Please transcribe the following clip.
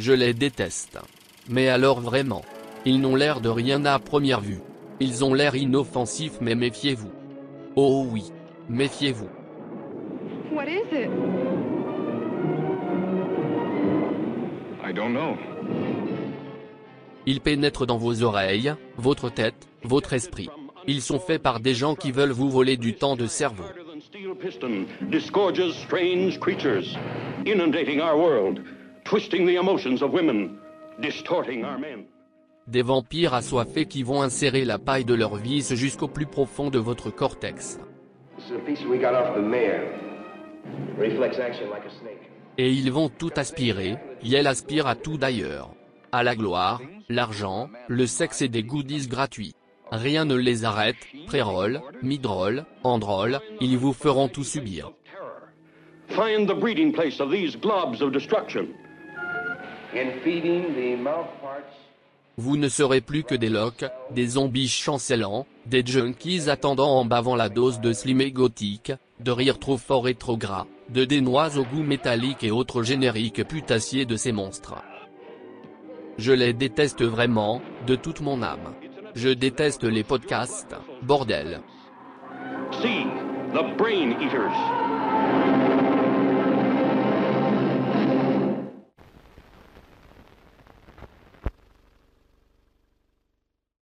Je les déteste. Mais alors vraiment. Ils n'ont l'air de rien à première vue. Ils ont l'air inoffensifs mais méfiez-vous. Oh oui. Méfiez-vous. What is it? I don't know. Ils pénètrent dans vos oreilles, votre tête, votre esprit. Ils sont faits par des gens qui veulent vous voler du temps de cerveau. Harder than steel piston disgorges strange creatures, inundating our world, twisting the emotions of women, distorting our men. Des vampires assoiffés qui vont insérer la paille de leur vis jusqu'au plus profond de votre cortex. Et ils vont tout aspirer, Yel aspire à tout d'ailleurs. À la gloire, l'argent, le sexe et des goodies gratuits. Rien ne les arrête, pré-roll, mid-roll, end-roll, ils vous feront tout subir. Find the breeding place of these globs of destruction. Vous ne serez plus que des loques, des zombies chancelants, des junkies attendant en bavant la dose de slim et gothique, de rire trop fort et trop gras, de dénoise au goût métallique et autres génériques putassiers de ces monstres. Je les déteste vraiment, de toute mon âme. Je déteste les podcasts, bordel. See, the brain eaters.